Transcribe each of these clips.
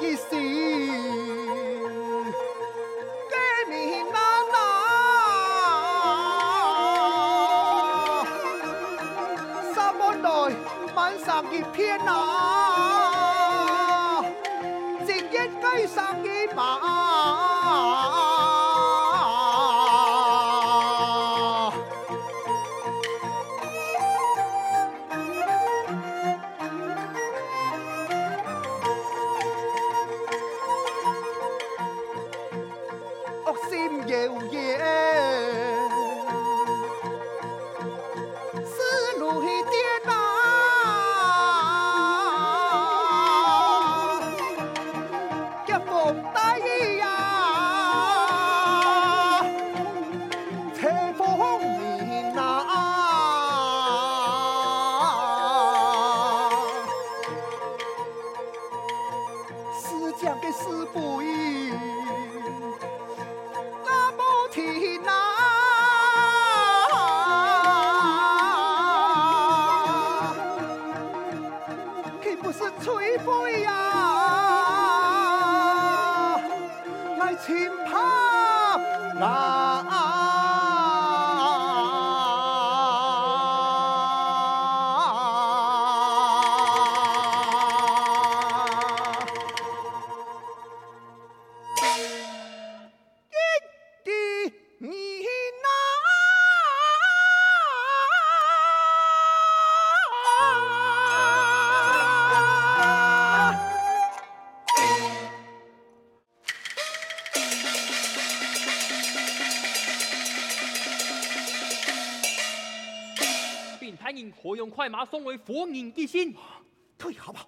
意思。嘅年啊啊，三本來晚上葉片啊。来人何用快马送回佛您之心。退下吧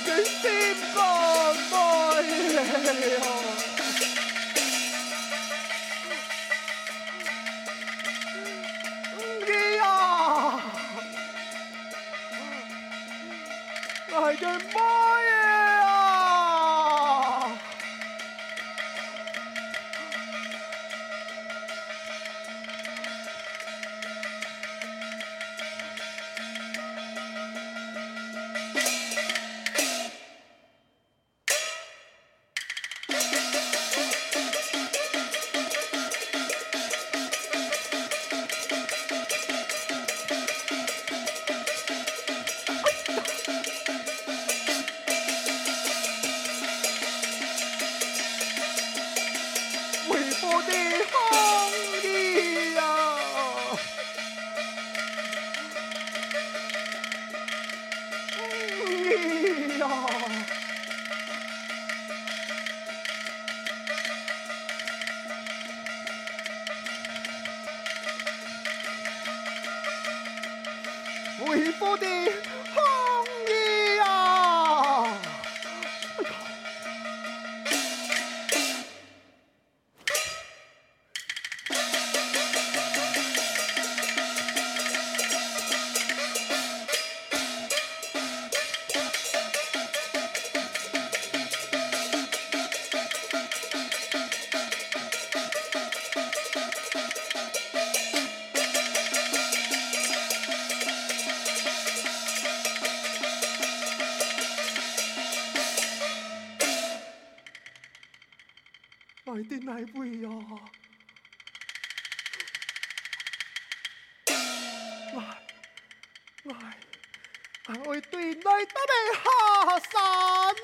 心肝内呀！你呀，来个妈呀！得的下山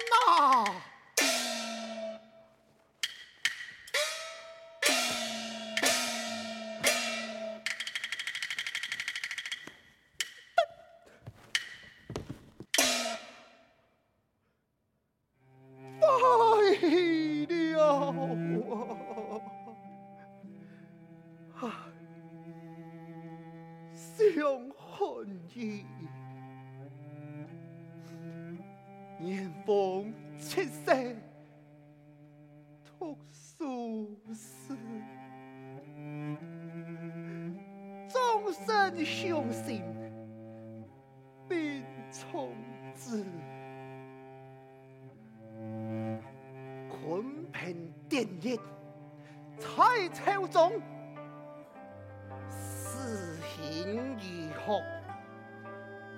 殿热，蔡朝中，斯庆如何？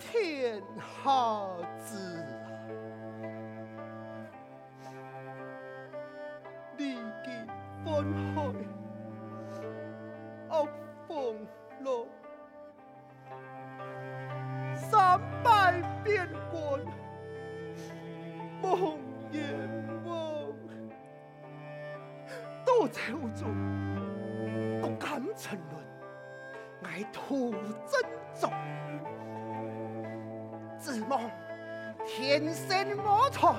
天下知。历经风海，徒增重。自梦天生我才，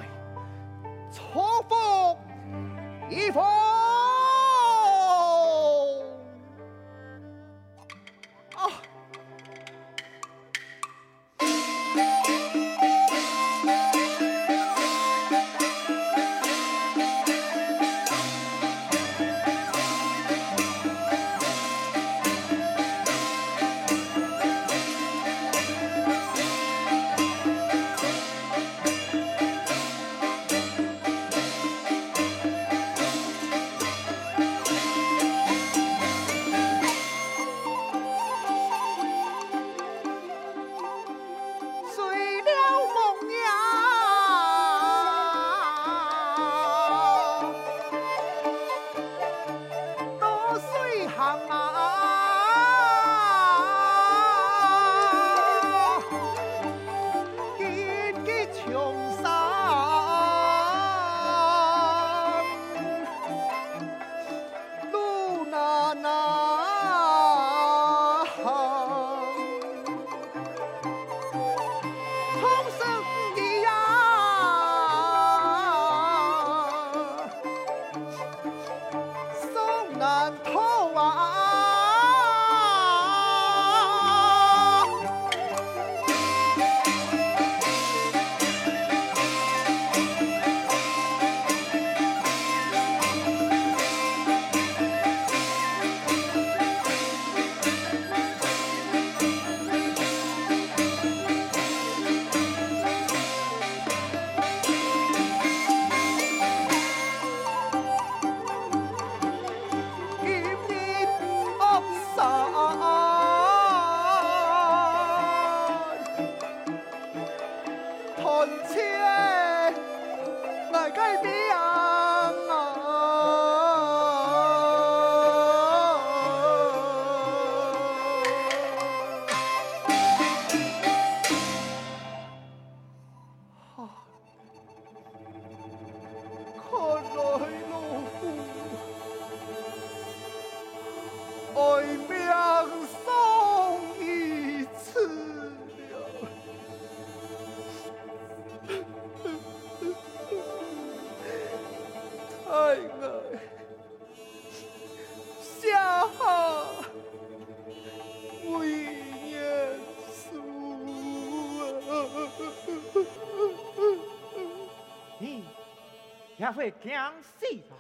也会惊死啊！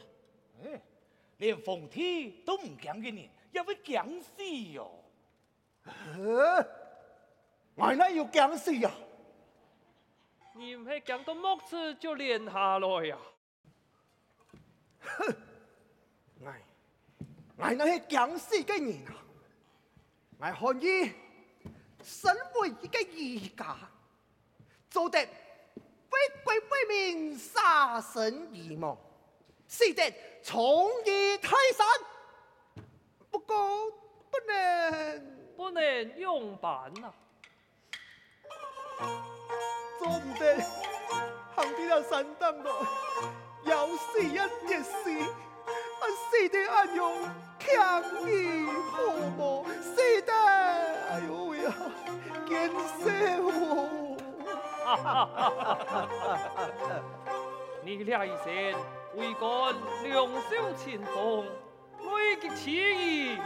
哎，连皇帝都唔惊嘅人，也会惊死哟。呃，我哪有惊死呀？你唔系讲到木子就连下来呀？哼，我我那系惊死嘅人啊！我可以身为一个儒家，做得为国为民，杀身义亡，死得忠义泰山。不过不能不能用板呐，做唔得，行啲人山当咯，要死一点死，啊死得安用强力泡沫，死得哎呦呀，见死我！你俩一生为官两袖清风，为击起义，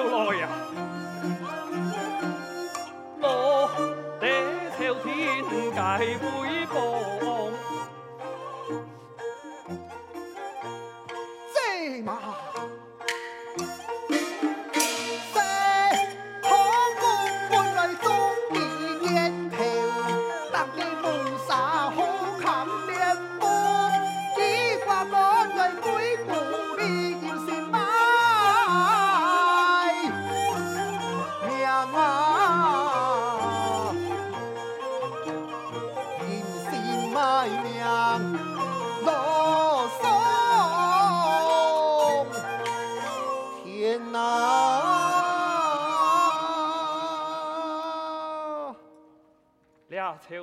数平汉哪！朝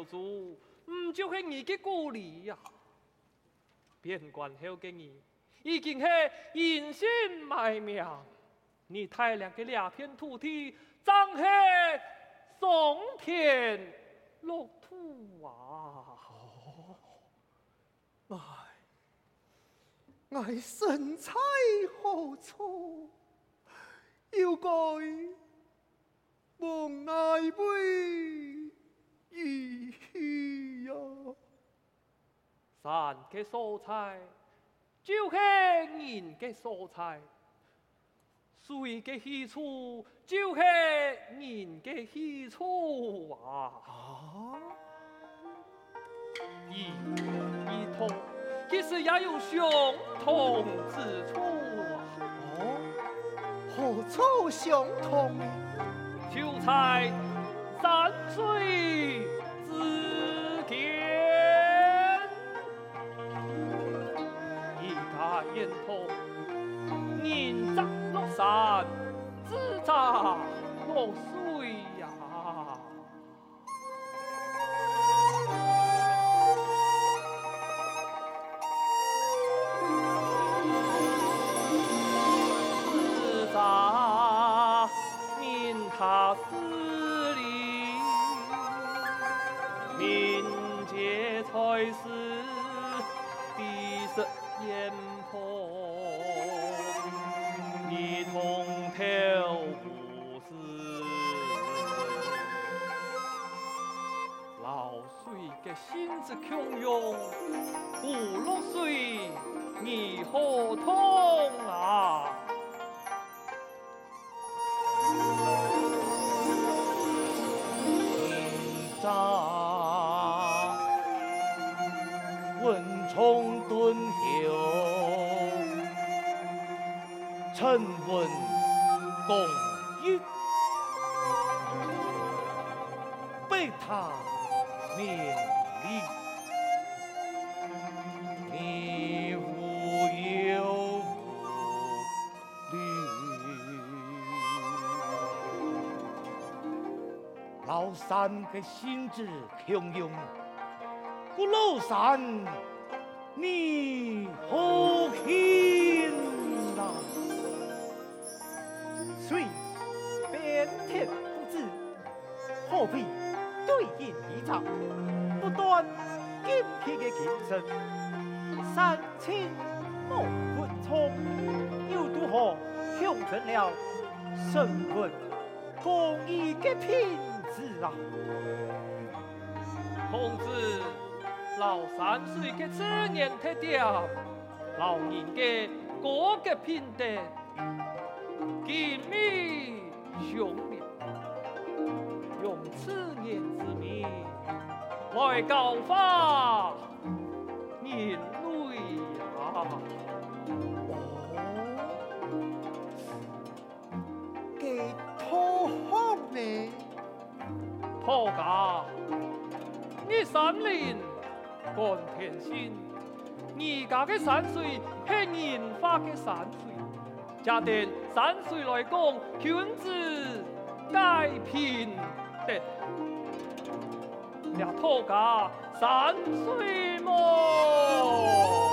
主，唔就系你嘅故里呀？边关后嘅你已经系隐姓埋名，你太亮嘅两片土地，真系桑田绿土啊！唉，唉，身在何处？要该望哪位？咦呀！山嘅蔬菜就系人嘅蔬菜，水嘅去处就系人嘅去处啊！异异同其实也有相同之处何处相通呢？就在山水之间，一打烟头，人长落山，自长落水。文冲敦厚，臣闻公义，被他免。你无忧虑，老老山嘅性子强勇，个老山你好听啦！虽变天不知，何必对饮一场？不断精辟嘅精神，三清莫混充，又如何形成了神魂共一的品质啊？孔子老三岁嘅自然特点，老人嘅各个品德，精密雄明，用此言之名来教化人类啊！给托好呢？托家，你三年观天星，而家嘅山水系人画嘅山水，假定山水来讲，君子该品德，了土家山水么？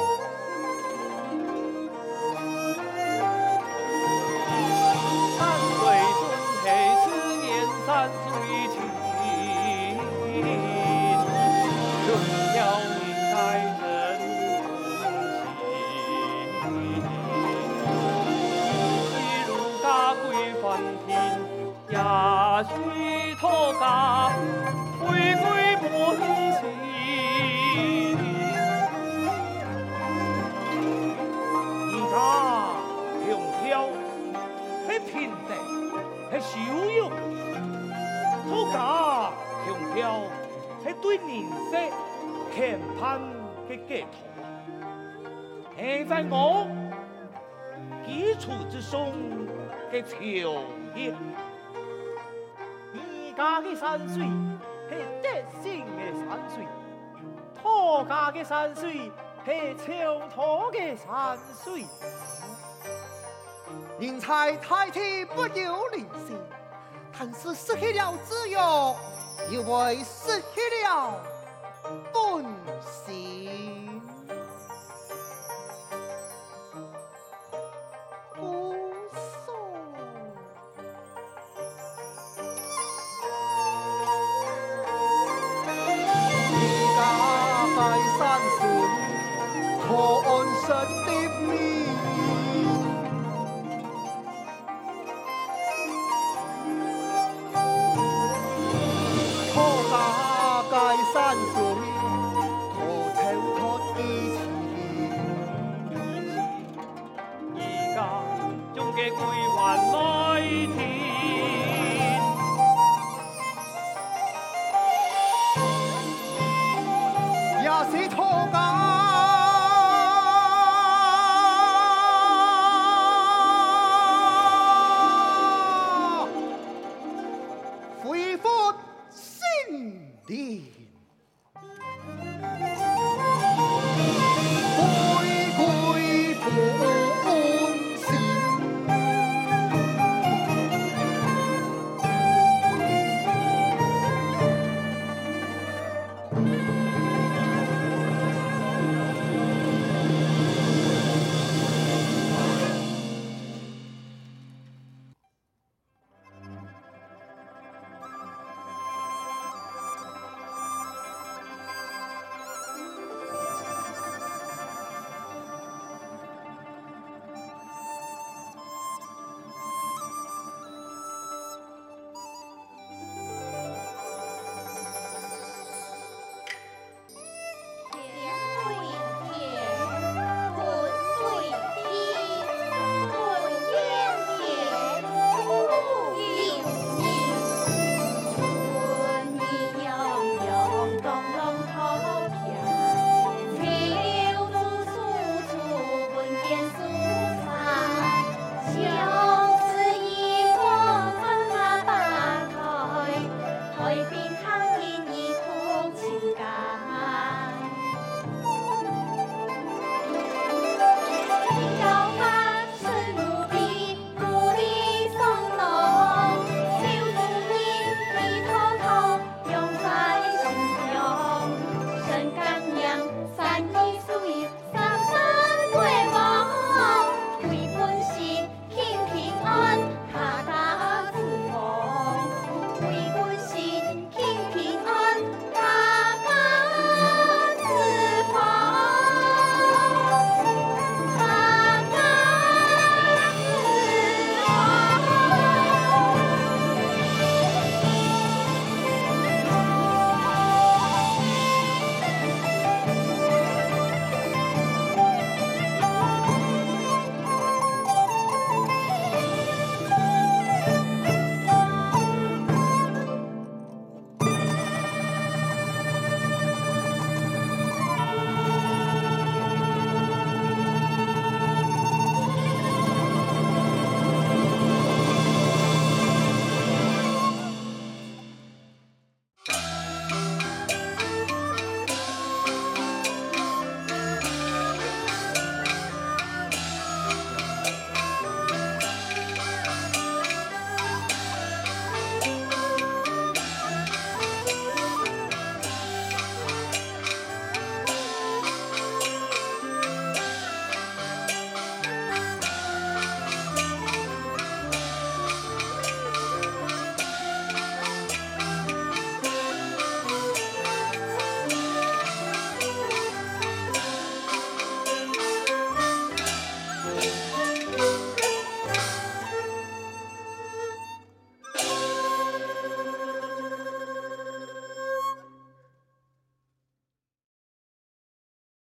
家回归本心。而家强调系品德，系修养；土家强调系对人生期盼嘅寄托。系在我基础之上嘅超越。山水是德性的山水，土家的山水是超脱的山水。人才太体不由灵性，但是失去了自由，又会失去了